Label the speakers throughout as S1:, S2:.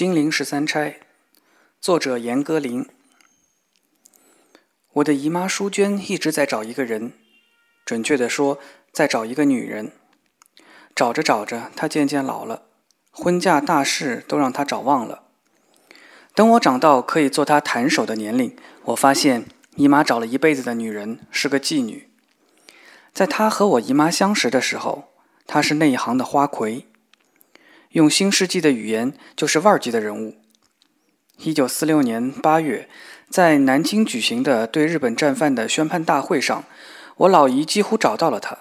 S1: 金陵十三钗，作者严歌苓。我的姨妈淑娟一直在找一个人，准确的说，在找一个女人。找着找着，她渐渐老了，婚嫁大事都让她找忘了。等我长到可以做她弹手的年龄，我发现姨妈找了一辈子的女人是个妓女。在她和我姨妈相识的时候，她是内行的花魁。用新世纪的语言，就是腕儿级的人物。一九四六年八月，在南京举行的对日本战犯的宣判大会上，我老姨几乎找到了他。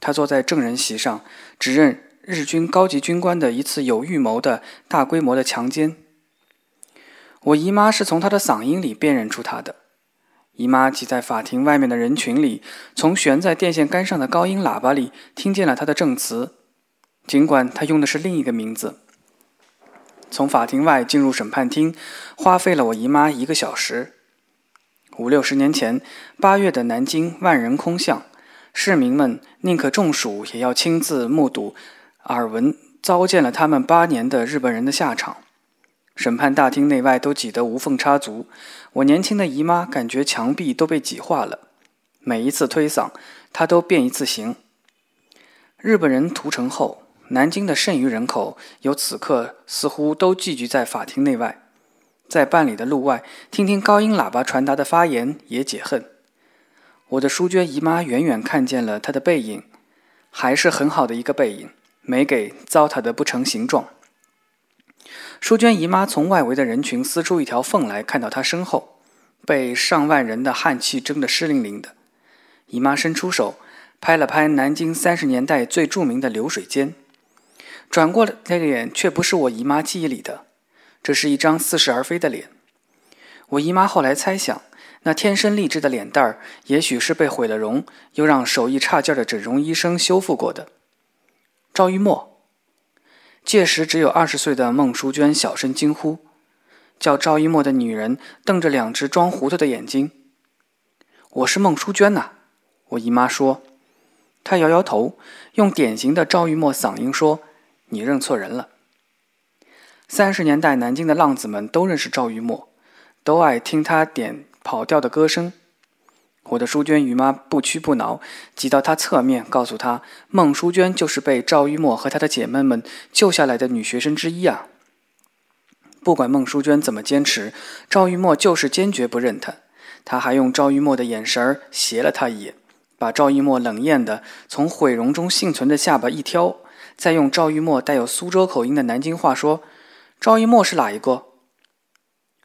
S1: 他坐在证人席上，指认日军高级军官的一次有预谋的大规模的强奸。我姨妈是从他的嗓音里辨认出他的。姨妈挤在法庭外面的人群里，从悬在电线杆上的高音喇叭里听见了他的证词。尽管他用的是另一个名字，从法庭外进入审判厅，花费了我姨妈一个小时。五六十年前，八月的南京万人空巷，市民们宁可中暑，也要亲自目睹、耳闻、糟践了他们八年的日本人的下场。审判大厅内外都挤得无缝插足，我年轻的姨妈感觉墙壁都被挤化了。每一次推搡，她都变一次形。日本人屠城后。南京的剩余人口有此刻似乎都聚集在法庭内外，在办理的路外听听高音喇叭传达的发言也解恨。我的淑娟姨妈远远看见了她的背影，还是很好的一个背影，没给糟蹋的不成形状。淑娟姨妈从外围的人群撕出一条缝来，看到她身后被上万人的汗气蒸得湿淋淋的，姨妈伸出手拍了拍南京三十年代最著名的流水间。转过的脸却不是我姨妈记忆里的，这是一张似是而非的脸。我姨妈后来猜想，那天生丽质的脸蛋儿，也许是被毁了容，又让手艺差劲的整容医生修复过的。赵玉墨，届时只有二十岁的孟淑娟小声惊呼：“叫赵玉墨的女人瞪着两只装糊涂的眼睛。”“我是孟淑娟呐。”我姨妈说。她摇摇头，用典型的赵玉墨嗓音说。你认错人了。三十年代南京的浪子们都认识赵玉墨，都爱听他点跑调的歌声。我的淑娟姨妈不屈不挠，挤到他侧面，告诉他：孟淑娟就是被赵玉墨和他的姐妹们救下来的女学生之一啊。不管孟淑娟怎么坚持，赵玉墨就是坚决不认她。他还用赵玉墨的眼神儿斜了他一眼，把赵玉墨冷艳的从毁容中幸存的下巴一挑。再用赵玉墨带有苏州口音的南京话说：“赵玉墨是哪一个？”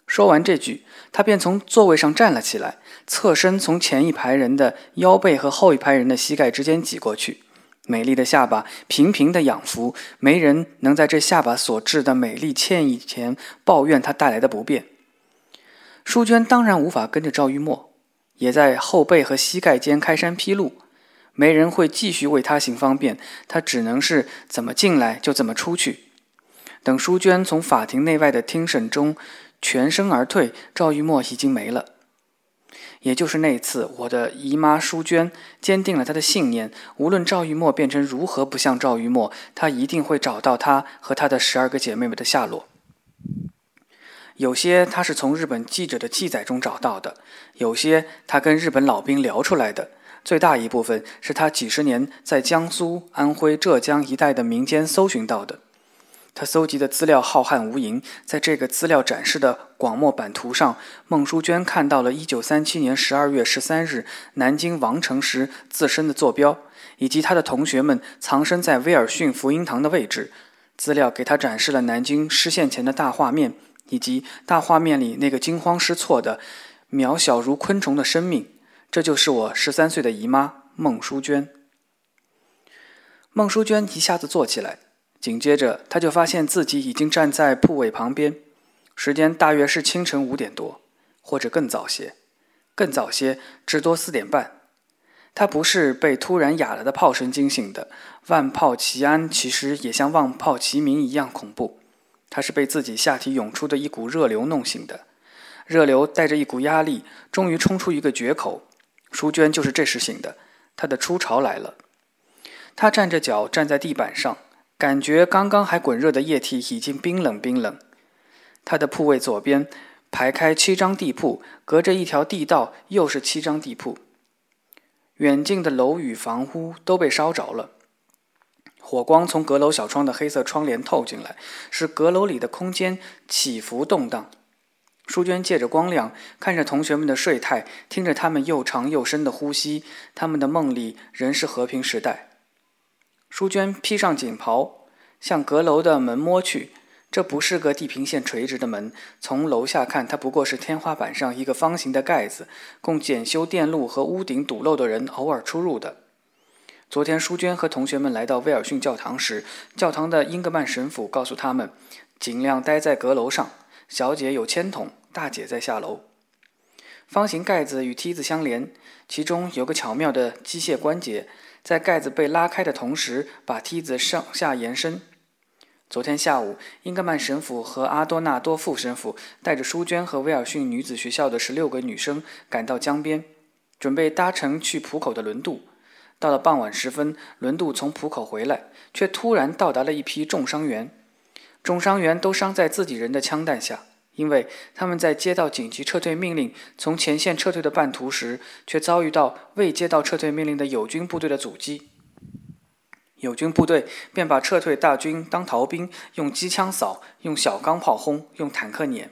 S1: 说完这句，他便从座位上站了起来，侧身从前一排人的腰背和后一排人的膝盖之间挤过去，美丽的下巴平平的仰伏，没人能在这下巴所致的美丽歉意前抱怨他带来的不便。淑娟当然无法跟着赵玉墨，也在后背和膝盖间开山劈路。没人会继续为他行方便，他只能是怎么进来就怎么出去。等淑娟从法庭内外的听审中全身而退，赵玉墨已经没了。也就是那次，我的姨妈淑娟坚定了她的信念：无论赵玉墨变成如何不像赵玉墨，她一定会找到他和他的十二个姐妹们的下落。有些她是从日本记者的记载中找到的，有些她跟日本老兵聊出来的。最大一部分是他几十年在江苏、安徽、浙江一带的民间搜寻到的。他搜集的资料浩瀚无垠，在这个资料展示的广漠版图上，孟淑娟看到了1937年12月13日南京王城时自身的坐标，以及他的同学们藏身在威尔逊福音堂的位置。资料给他展示了南京失陷前的大画面，以及大画面里那个惊慌失措的、渺小如昆虫的生命。这就是我十三岁的姨妈孟淑娟。孟淑娟一下子坐起来，紧接着她就发现自己已经站在铺位旁边，时间大约是清晨五点多，或者更早些，更早些，至多四点半。她不是被突然哑了的炮声惊醒的，万炮齐安其实也像万炮齐鸣一样恐怖。她是被自己下体涌出的一股热流弄醒的，热流带着一股压力，终于冲出一个决口。淑娟就是这时醒的，她的初潮来了。她站着脚站在地板上，感觉刚刚还滚热的液体已经冰冷冰冷。她的铺位左边排开七张地铺，隔着一条地道又是七张地铺。远近的楼宇房屋都被烧着了，火光从阁楼小窗的黑色窗帘透进来，使阁楼里的空间起伏动荡。淑娟借着光亮，看着同学们的睡态，听着他们又长又深的呼吸，他们的梦里仍是和平时代。淑娟披上锦袍，向阁楼的门摸去。这不是个地平线垂直的门，从楼下看，它不过是天花板上一个方形的盖子，供检修电路和屋顶堵漏的人偶尔出入的。昨天，淑娟和同学们来到威尔逊教堂时，教堂的英格曼神父告诉他们，尽量待在阁楼上。小姐有铅筒，大姐在下楼。方形盖子与梯子相连，其中有个巧妙的机械关节，在盖子被拉开的同时，把梯子上下延伸。昨天下午，英格曼神父和阿多纳多副神父带着淑娟和威尔逊女子学校的十六个女生赶到江边，准备搭乘去浦口的轮渡。到了傍晚时分，轮渡从浦口回来，却突然到达了一批重伤员。重伤员都伤在自己人的枪弹下，因为他们在接到紧急撤退命令、从前线撤退的半途时，却遭遇到未接到撤退命令的友军部队的阻击。友军部队便把撤退大军当逃兵，用机枪扫，用小钢炮轰，用坦克碾。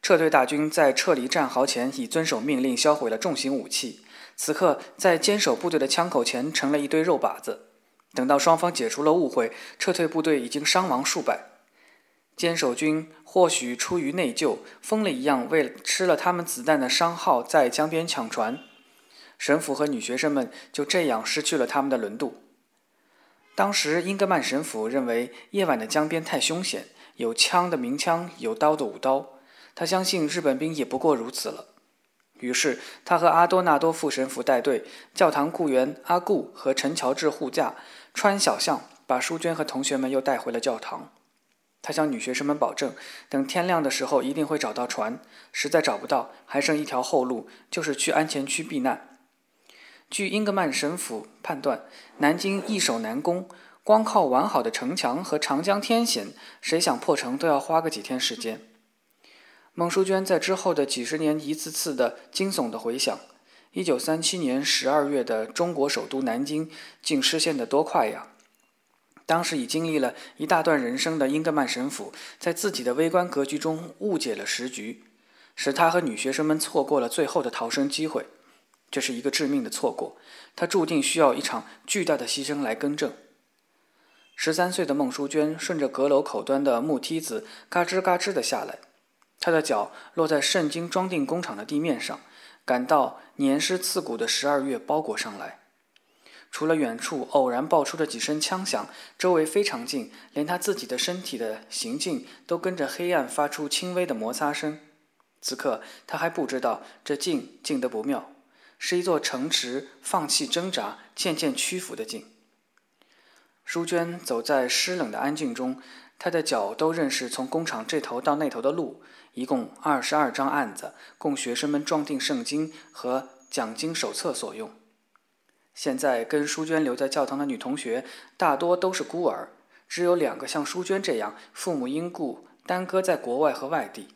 S1: 撤退大军在撤离战壕前已遵守命令，销毁了重型武器。此刻，在坚守部队的枪口前成了一堆肉靶子。等到双方解除了误会，撤退部队已经伤亡数百。坚守军或许出于内疚，疯了一样为了吃了他们子弹的商号在江边抢船。神父和女学生们就这样失去了他们的轮渡。当时，英格曼神父认为夜晚的江边太凶险，有枪的鸣枪，有刀的舞刀。他相信日本兵也不过如此了。于是，他和阿多纳多副神父带队，教堂雇员阿固和陈乔治护驾，穿小巷，把淑娟和同学们又带回了教堂。他向女学生们保证，等天亮的时候一定会找到船。实在找不到，还剩一条后路，就是去安全区避难。据英格曼神父判断，南京易守难攻，光靠完好的城墙和长江天险，谁想破城都要花个几天时间。孟淑娟在之后的几十年一次次的惊悚的回想：一九三七年十二月的中国首都南京，竟失陷得多快呀！当时已经历了一大段人生的英格曼神父，在自己的微观格局中误解了时局，使他和女学生们错过了最后的逃生机会。这是一个致命的错过，他注定需要一场巨大的牺牲来更正。十三岁的孟淑娟顺着阁楼口端的木梯子嘎吱嘎吱地下来，她的脚落在圣经装订工厂的地面上，感到黏湿刺骨的十二月包裹上来。除了远处偶然爆出的几声枪响，周围非常静，连他自己的身体的行进都跟着黑暗发出轻微的摩擦声。此刻，他还不知道这静静得不妙。是一座城池，放弃挣扎，渐渐屈服的静。淑娟走在湿冷的安静中，她的脚都认识从工厂这头到那头的路。一共二十二张案子，供学生们装订圣经和讲经手册所用。现在跟淑娟留在教堂的女同学，大多都是孤儿，只有两个像淑娟这样，父母因故耽搁在国外和外地。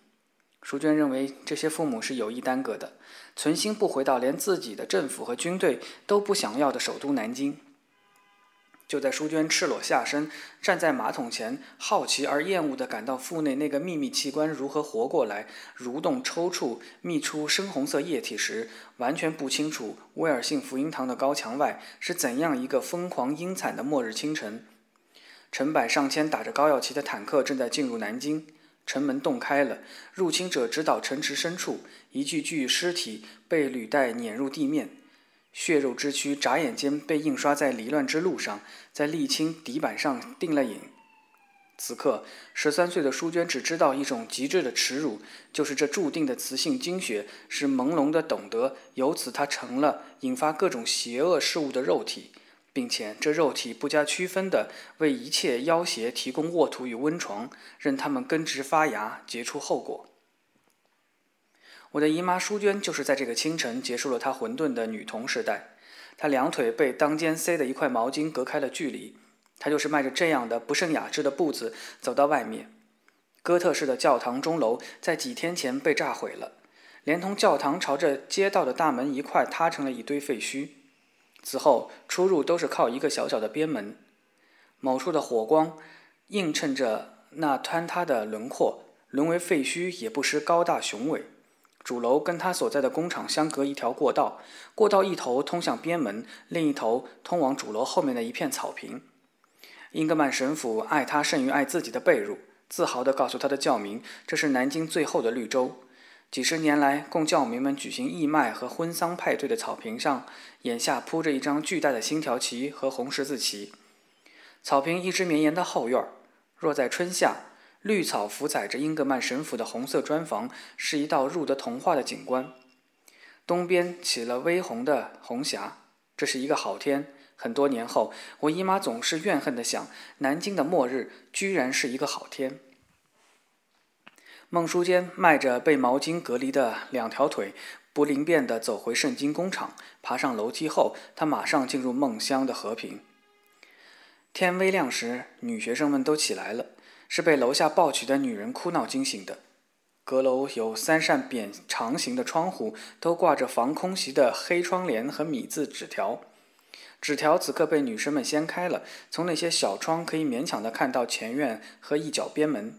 S1: 淑娟认为这些父母是有意耽搁的。存心不回到连自己的政府和军队都不想要的首都南京。就在淑娟赤裸下身站在马桶前，好奇而厌恶地感到腹内那个秘密器官如何活过来、蠕动、抽搐、泌出深红色液体时，完全不清楚威尔逊福音堂的高墙外是怎样一个疯狂阴惨的末日清晨。成百上千打着高耀旗的坦克正在进入南京。城门洞开了，入侵者直捣城池深处，一具具尸体被履带碾入地面，血肉之躯眨眼间被印刷在离乱之路上，在沥青底板上定了影。此刻，十三岁的淑娟只知道一种极致的耻辱，就是这注定的雌性精血是朦胧的懂得，由此她成了引发各种邪恶事物的肉体。并且，这肉体不加区分地为一切妖邪提供沃土与温床，任它们根植发芽，结出后果。我的姨妈淑娟就是在这个清晨结束了她混沌的女童时代。她两腿被当间塞的一块毛巾隔开了距离，她就是迈着这样的不甚雅致的步子走到外面。哥特式的教堂钟楼在几天前被炸毁了，连同教堂朝着街道的大门一块塌成了一堆废墟。此后出入都是靠一个小小的边门。某处的火光映衬着那坍塌的轮廓，沦为废墟也不失高大雄伟。主楼跟他所在的工厂相隔一条过道，过道一头通向边门，另一头通往主楼后面的一片草坪。英格曼神父爱他胜于爱自己的被褥，自豪地告诉他的教民：“这是南京最后的绿洲。”几十年来，供教民们举行义卖和婚丧派对的草坪上，眼下铺着一张巨大的星条旗和红十字旗。草坪一直绵延到后院。若在春夏，绿草浮载着英格曼神府的红色砖房，是一道入得童话的景观。东边起了微红的红霞，这是一个好天。很多年后，我姨妈总是怨恨地想：南京的末日居然是一个好天。孟书坚迈着被毛巾隔离的两条腿，不灵便地走回圣经工厂。爬上楼梯后，他马上进入梦乡的和平。天微亮时，女学生们都起来了，是被楼下抱起的女人哭闹惊醒的。阁楼有三扇扁长形的窗户，都挂着防空袭的黑窗帘和米字纸条。纸条此刻被女生们掀开了，从那些小窗可以勉强地看到前院和一角边门。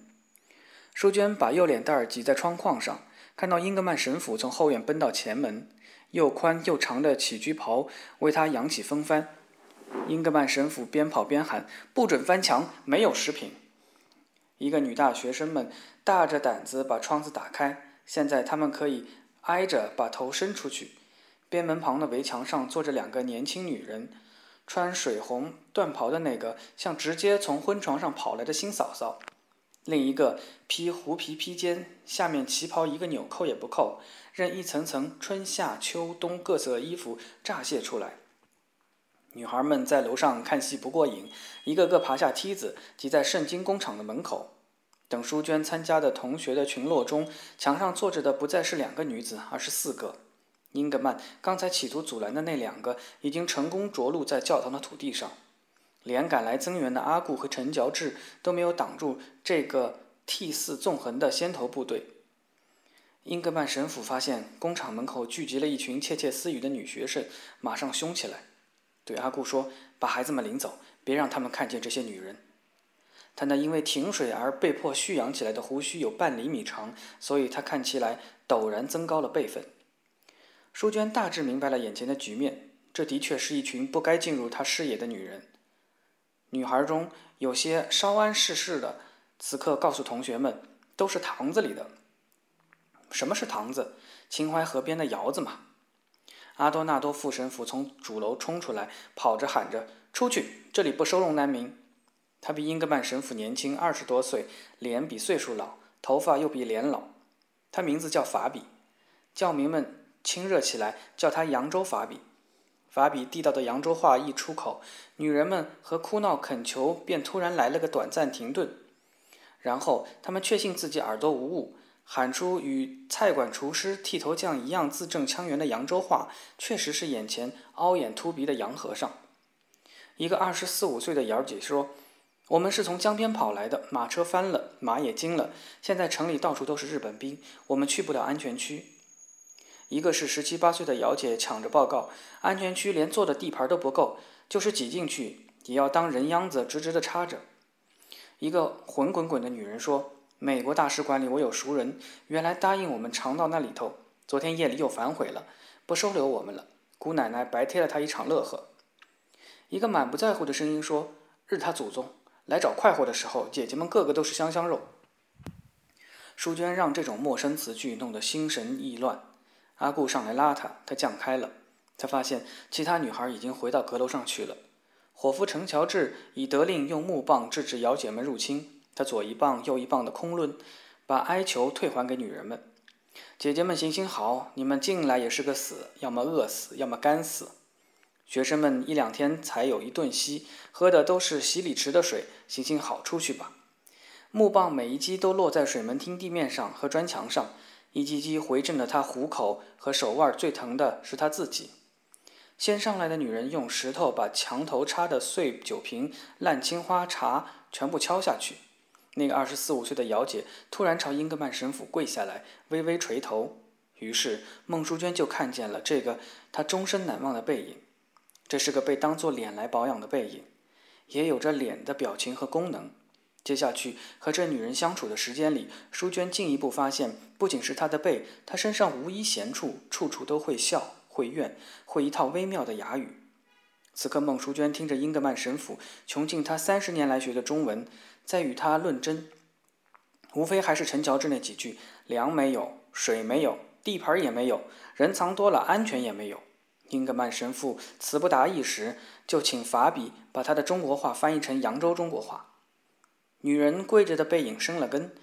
S1: 淑娟把右脸蛋儿挤在窗框上，看到英格曼神父从后院奔到前门，又宽又长的起居袍为他扬起风帆。英格曼神父边跑边喊：“不准翻墙，没有食品。”一个女大学生们大着胆子把窗子打开，现在他们可以挨着把头伸出去。边门旁的围墙上坐着两个年轻女人，穿水红缎袍的那个像直接从婚床上跑来的新嫂嫂。另一个披狐皮披肩，下面旗袍一个纽扣也不扣，任一层层春夏秋冬各色衣服乍泄出来。女孩们在楼上看戏不过瘾，一个个爬下梯子，挤在圣经工厂的门口。等淑娟参加的同学的群落中，墙上坐着的不再是两个女子，而是四个。英格曼刚才企图阻拦的那两个，已经成功着陆在教堂的土地上。连赶来增援的阿固和陈乔治都没有挡住这个涕泗纵横的先头部队。英格曼神父发现工厂门口聚集了一群窃窃私语的女学生，马上凶起来，对阿顾说：“把孩子们领走，别让他们看见这些女人。”他那因为停水而被迫蓄养起来的胡须有半厘米长，所以他看起来陡然增高了辈分。淑娟大致明白了眼前的局面，这的确是一群不该进入他视野的女人。女孩中有些稍安世事的，此刻告诉同学们，都是堂子里的。什么是堂子？秦淮河边的窑子嘛。阿多纳多副神父从主楼冲出来，跑着喊着：“出去！这里不收容难民。”他比英格曼神父年轻二十多岁，脸比岁数老，头发又比脸老。他名字叫法比，教民们亲热起来，叫他扬州法比。法比地道的扬州话一出口，女人们和哭闹恳求便突然来了个短暂停顿，然后他们确信自己耳朵无误，喊出与菜馆厨师剃头匠一样字正腔圆的扬州话，确实是眼前凹眼凸鼻的洋和尚。一个二十四五岁的姚姐说：“我们是从江边跑来的，马车翻了，马也惊了，现在城里到处都是日本兵，我们去不了安全区。”一个是十七八岁的姚姐抢着报告，安全区连坐的地盘都不够，就是挤进去也要当人秧子直直的插着。一个混滚滚的女人说：“美国大使馆里我有熟人，原来答应我们常到那里头，昨天夜里又反悔了，不收留我们了。姑奶奶白贴了他一场乐呵。”一个满不在乎的声音说：“日他祖宗，来找快活的时候，姐姐们个个都是香香肉。”淑娟让这种陌生词句弄得心神意乱。阿顾上来拉她，她降开了。她发现其他女孩已经回到阁楼上去了。伙夫陈乔治已得令用木棒制止姚姐们入侵。他左一棒右一棒的空抡，把哀求退还给女人们。姐姐们行行好，你们进来也是个死，要么饿死，要么干死。学生们一两天才有一顿稀，喝的都是洗礼池的水。行行好，出去吧。木棒每一击都落在水门厅地面上和砖墙上。一击击回震了他虎口和手腕，最疼的是他自己。先上来的女人用石头把墙头插的碎酒瓶、烂青花茶全部敲下去，那个二十四五岁的姚姐突然朝英格曼神父跪下来，微微垂头。于是孟淑娟就看见了这个她终身难忘的背影。这是个被当作脸来保养的背影，也有着脸的表情和功能。接下去和这女人相处的时间里，淑娟进一步发现，不仅是她的背，她身上无一闲处，处处都会笑，会怨，会一套微妙的哑语。此刻，孟淑娟听着英格曼神父穷尽他三十年来学的中文，在与他论真，无非还是陈乔治那几句：粮没有，水没有，地盘也没有，人藏多了，安全也没有。英格曼神父词不达意时，就请法比把他的中国话翻译成扬州中国话。女人跪着的背影生了根，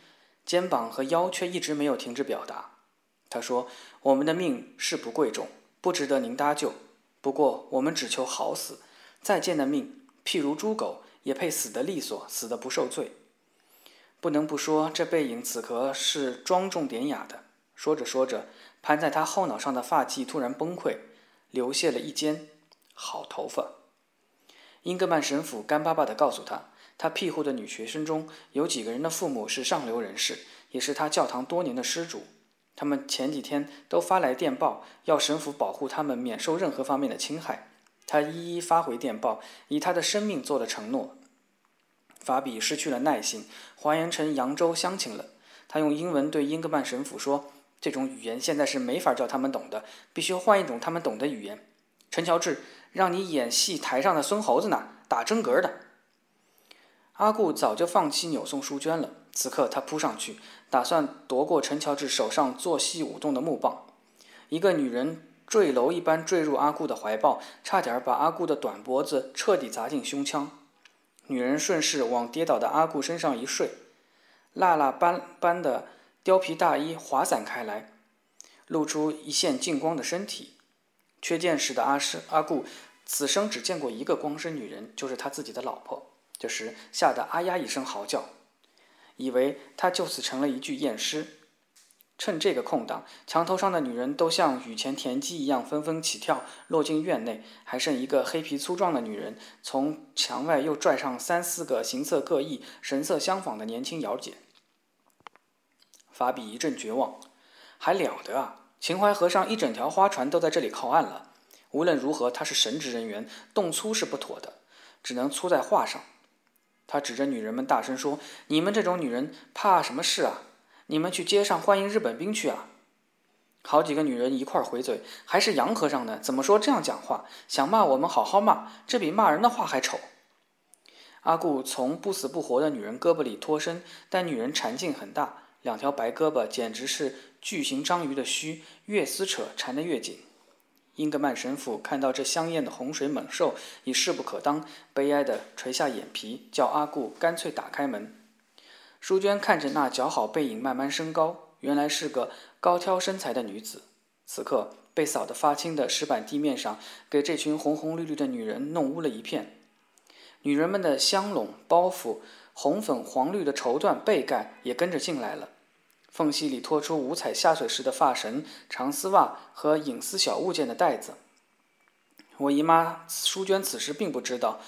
S1: 肩膀和腰却一直没有停止表达。她说：“我们的命是不贵重，不值得您搭救。不过我们只求好死。再见的命，譬如猪狗，也配死得利索，死得不受罪。”不能不说，这背影此刻是庄重典雅的。说着说着，盘在他后脑上的发髻突然崩溃。流泻了一肩好头发。英格曼神父干巴巴地告诉他，他庇护的女学生中有几个人的父母是上流人士，也是他教堂多年的施主。他们前几天都发来电报，要神父保护他们免受任何方面的侵害。他一一发回电报，以他的生命做了承诺。法比失去了耐心，还原成扬州乡亲了。他用英文对英格曼神父说。这种语言现在是没法叫他们懂的，必须换一种他们懂的语言。陈乔治，让你演戏台上的孙猴子呢，打真格的。阿顾早就放弃扭送淑娟了，此刻他扑上去，打算夺过陈乔治手上做戏舞动的木棒。一个女人坠楼一般坠入阿顾的怀抱，差点把阿顾的短脖子彻底砸进胸腔。女人顺势往跌倒的阿顾身上一睡，蜡蜡斑斑的。貂皮大衣滑散开来，露出一线净光的身体。缺见识的阿师阿顾，此生只见过一个光身女人，就是他自己的老婆。这时吓得啊呀一声嚎叫，以为他就此成了一具验尸。趁这个空档，墙头上的女人都像雨前田鸡一样纷纷起跳，落进院内。还剩一个黑皮粗壮的女人，从墙外又拽上三四个形色各异、神色相仿的年轻瑶姐。法比一阵绝望，还了得啊！秦淮河上一整条花船都在这里靠岸了。无论如何，他是神职人员，动粗是不妥的，只能粗在话上。他指着女人们大声说：“你们这种女人怕什么事啊？你们去街上欢迎日本兵去啊！”好几个女人一块回嘴：“还是洋和尚呢？怎么说这样讲话？想骂我们好好骂，这比骂人的话还丑。”阿顾从不死不活的女人胳膊里脱身，但女人缠劲很大。两条白胳膊简直是巨型章鱼的须，越撕扯缠得越紧。英格曼神父看到这香艳的洪水猛兽已势不可当，悲哀地垂下眼皮，叫阿顾干脆打开门。淑娟看着那姣好背影慢慢升高，原来是个高挑身材的女子。此刻被扫得发青的石板地面上，给这群红红绿绿的女人弄污了一片。女人们的香笼、包袱、红粉黄绿的绸缎被盖也跟着进来了。缝隙里拖出五彩下水时的发绳、长丝袜和隐私小物件的袋子。我姨妈淑娟此时并不知道，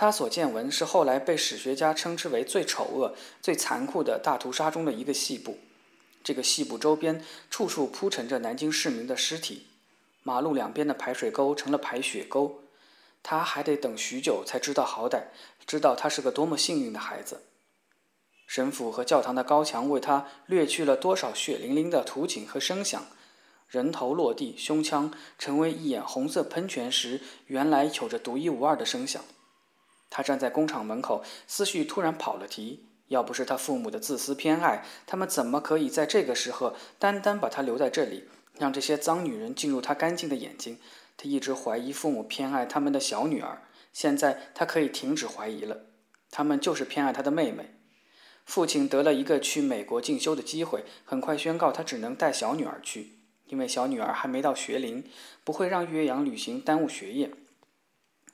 S1: 他所见闻是后来被史学家称之为最丑恶、最残酷的大屠杀中的一个细部。这个细部周边处处铺陈着南京市民的尸体，马路两边的排水沟成了排血沟。他还得等许久才知道好歹，知道他是个多么幸运的孩子。神府和教堂的高墙为他掠去了多少血淋淋的图景和声响？人头落地，胸腔成为一眼红色喷泉时，原来有着独一无二的声响。他站在工厂门口，思绪突然跑了题。要不是他父母的自私偏爱，他们怎么可以在这个时候单单把他留在这里，让这些脏女人进入他干净的眼睛？他一直怀疑父母偏爱他们的小女儿，现在他可以停止怀疑了。他们就是偏爱他的妹妹。父亲得了一个去美国进修的机会，很快宣告他只能带小女儿去，因为小女儿还没到学龄，不会让岳阳旅行耽误学业。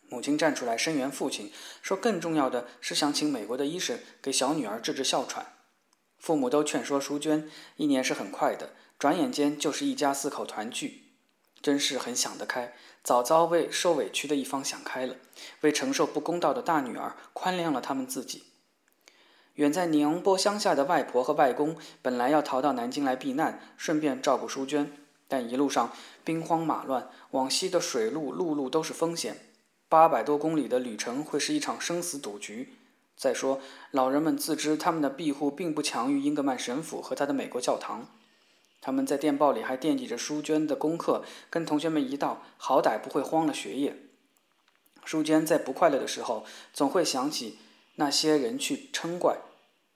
S1: 母亲站出来声援父亲，说更重要的是想请美国的医生给小女儿治治哮喘。父母都劝说淑娟，一年是很快的，转眼间就是一家四口团聚，真是很想得开，早早为受委屈的一方想开了，为承受不公道的大女儿宽谅了他们自己。远在宁波乡下的外婆和外公本来要逃到南京来避难，顺便照顾淑娟，但一路上兵荒马乱，往西的水路、陆路都是风险，八百多公里的旅程会是一场生死赌局。再说，老人们自知他们的庇护并不强于英格曼神父和他的美国教堂。他们在电报里还惦记着淑娟的功课，跟同学们一道，好歹不会荒了学业。淑娟在不快乐的时候，总会想起那些人去嗔怪，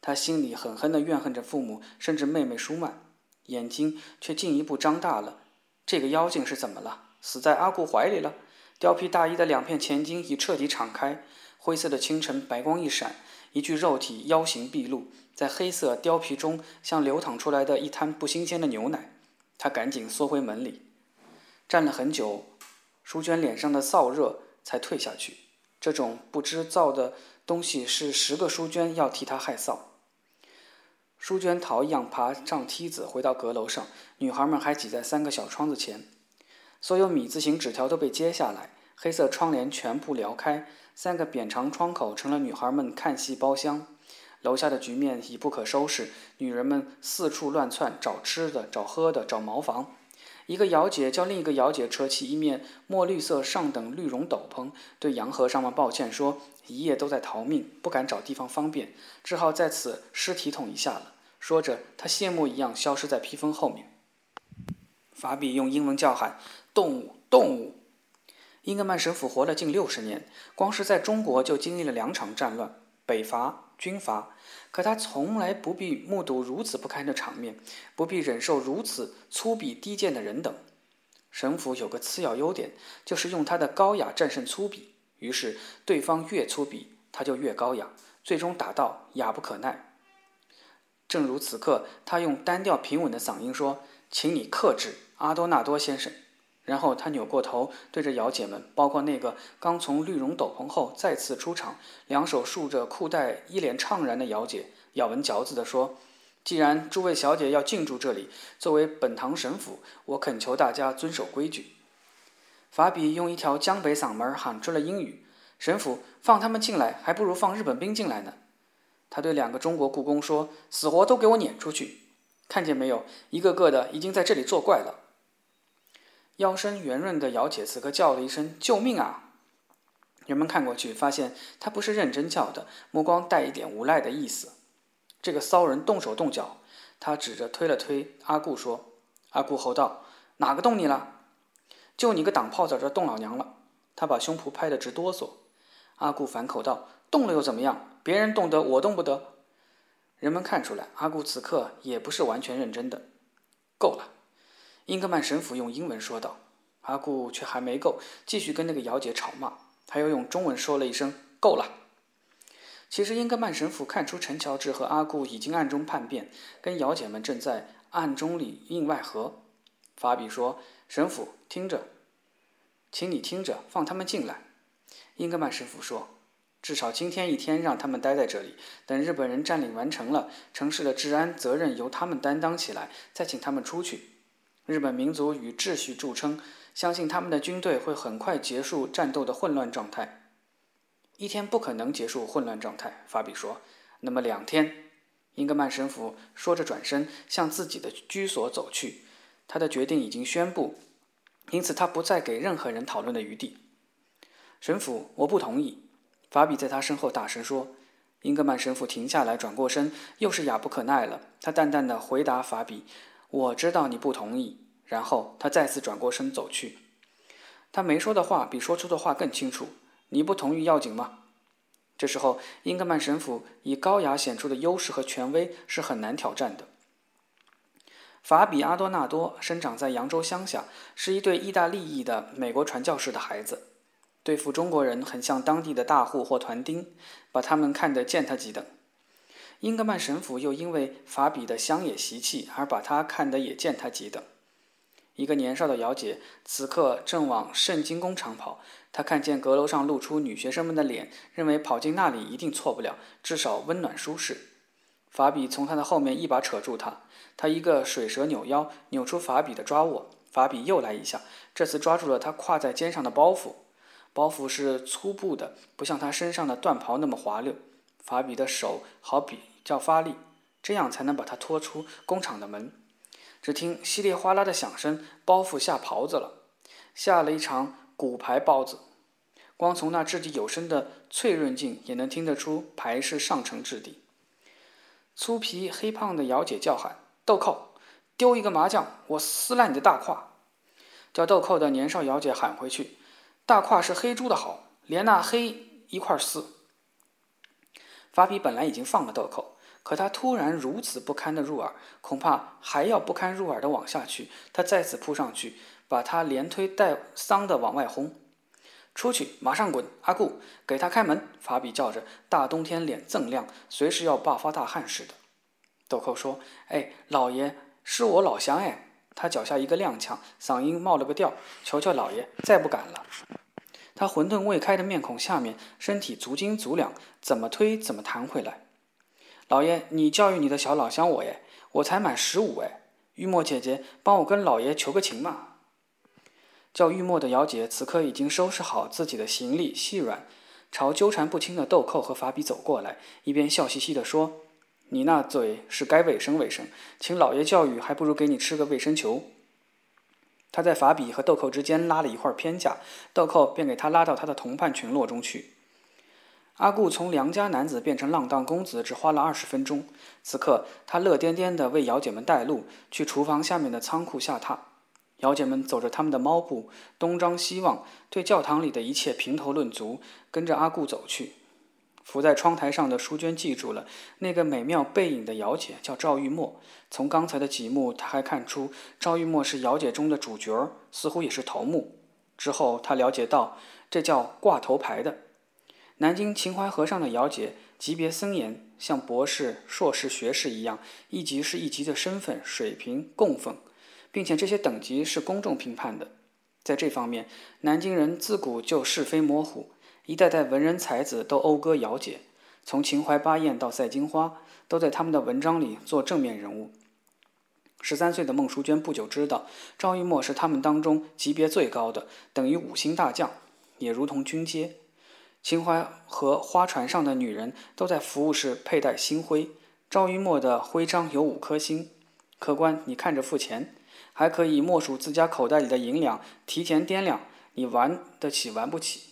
S1: 她心里狠狠地怨恨着父母，甚至妹妹舒曼，眼睛却进一步张大了。这个妖精是怎么了？死在阿顾怀里了？貂皮大衣的两片前襟已彻底敞开。灰色的清晨，白光一闪，一具肉体腰形毕露，在黑色貂皮中像流淌出来的一滩不新鲜的牛奶。他赶紧缩回门里，站了很久，淑娟脸上的燥热才退下去。这种不知燥的东西是十个淑娟要替他害臊。淑娟逃一样爬上梯子，回到阁楼上，女孩们还挤在三个小窗子前，所有米字形纸条都被揭下来，黑色窗帘全部撩开。三个扁长窗口成了女孩们看戏包厢，楼下的局面已不可收拾。女人们四处乱窜，找吃的，找喝的，找茅房。一个姚姐叫另一个姚姐扯起一面墨绿色上等绿绒斗篷，对洋和尚们抱歉说：“一夜都在逃命，不敢找地方方便，只好在此尸体桶一下了。”说着，她谢幕一样消失在披风后面。法比用英文叫喊：“动物，动物！”英格曼神父活了近六十年，光是在中国就经历了两场战乱，北伐、军阀。可他从来不必目睹如此不堪的场面，不必忍受如此粗鄙低贱的人等。神父有个次要优点，就是用他的高雅战胜粗鄙。于是对方越粗鄙，他就越高雅，最终打到哑不可耐。正如此刻，他用单调平稳的嗓音说：“请你克制，阿多纳多先生。”然后他扭过头，对着姚姐们，包括那个刚从绿绒斗篷后再次出场、两手束着裤带、一脸怅然的姚姐，咬文嚼字地说：“既然诸位小姐要进驻这里，作为本堂神父，我恳求大家遵守规矩。”法比用一条江北嗓门喊出了英语：“神父，放他们进来，还不如放日本兵进来呢。”他对两个中国雇工说：“死活都给我撵出去！看见没有，一个个的已经在这里作怪了。”腰身圆润的姚姐此刻叫了一声“救命啊”，人们看过去发现她不是认真叫的，目光带一点无赖的意思。这个骚人动手动脚，他指着推了推阿顾说：“阿顾吼道，哪个动你了？就你个挡炮在这动老娘了！”他把胸脯拍得直哆嗦。阿顾反口道：“动了又怎么样？别人动得，我动不得。”人们看出来，阿顾此刻也不是完全认真的。够了。英格曼神父用英文说道，阿顾却还没够，继续跟那个姚姐吵骂。他又用中文说了一声“够了”。其实英格曼神父看出陈乔治和阿顾已经暗中叛变，跟姚姐们正在暗中里应外合。法比说：“神父，听着，请你听着，放他们进来。”英格曼神父说：“至少今天一天让他们待在这里，等日本人占领完成了，城市的治安责任由他们担当起来，再请他们出去。”日本民族以秩序著称，相信他们的军队会很快结束战斗的混乱状态。一天不可能结束混乱状态，法比说。那么两天，英格曼神父说着转身向自己的居所走去。他的决定已经宣布，因此他不再给任何人讨论的余地。神父，我不同意。法比在他身后大声说。英格曼神父停下来，转过身，又是哑不可耐了。他淡淡的回答法比。我知道你不同意。然后他再次转过身走去。他没说的话比说出的话更清楚。你不同意要紧吗？这时候，英格曼神父以高雅显出的优势和权威是很难挑战的。法比阿多纳多生长在扬州乡下，是一对意大利裔的美国传教士的孩子。对付中国人很像当地的大户或团丁，把他们看得贱他几等。英格曼神父又因为法比的乡野习气而把他看得也见他几等。一个年少的姚姐此刻正往圣经工厂跑，她看见阁楼上露出女学生们的脸，认为跑进那里一定错不了，至少温暖舒适。法比从她的后面一把扯住她，她一个水蛇扭腰，扭出法比的抓握。法比又来一下，这次抓住了她挎在肩上的包袱，包袱是粗布的，不像他身上的缎袍那么滑溜。法比的手好比较发力，这样才能把他拖出工厂的门。只听稀里哗啦的响声，包袱下袍子了，下了一场骨牌包子。光从那掷地有声的脆润劲，也能听得出牌是上乘质地。粗皮黑胖的姚姐叫喊：“豆蔻，丢一个麻将，我撕烂你的大胯！”叫豆蔻的年少姚姐喊回去：“大胯是黑猪的好，连那黑一块撕。”法比本来已经放了豆蔻，可他突然如此不堪的入耳，恐怕还要不堪入耳的往下去。他再次扑上去，把他连推带搡的往外轰。出去，马上滚！阿顾，给他开门！法比叫着，大冬天脸锃亮，随时要爆发大汗似的。豆蔻说：“哎，老爷，是我老乡哎。”他脚下一个踉跄，嗓音冒了个调：“求求老爷，再不敢了。”他混沌未开的面孔下面，身体足斤足两，怎么推怎么弹回来。老爷，你教育你的小老乡我耶，我才满十五哎。玉墨姐姐，帮我跟老爷求个情嘛。叫玉墨的姚姐此刻已经收拾好自己的行李，细软，朝纠缠不清的豆蔻和法比走过来，一边笑嘻嘻地说：“你那嘴是该卫生卫生，请老爷教育，还不如给你吃个卫生球。”他在法比和豆蔻之间拉了一会偏架，豆蔻便给他拉到他的同伴群落中去。阿顾从良家男子变成浪荡公子，只花了二十分钟。此刻他乐颠颠地为姚姐们带路，去厨房下面的仓库下榻。姚姐们走着他们的猫步，东张西望，对教堂里的一切评头论足，跟着阿顾走去。伏在窗台上的淑娟记住了那个美妙背影的姚姐叫赵玉墨。从刚才的几幕，她还看出赵玉墨是姚姐中的主角，似乎也是头目。之后，她了解到这叫挂头牌的。南京秦淮河上的姚姐级别森严，像博士、硕士、学士一样，一级是一级的身份、水平、供奉。并且这些等级是公众评判的，在这方面，南京人自古就是非模糊，一代代文人才子都讴歌姚姐，从秦淮八艳到赛金花，都在他们的文章里做正面人物。十三岁的孟淑娟不久知道，赵玉墨是他们当中级别最高的，等于五星大将，也如同军阶。秦淮河花船上的女人都在服务室佩戴星徽，赵玉墨的徽章有五颗星。客官，你看着付钱。还可以默数自家口袋里的银两，提前掂量，你玩得起玩不起。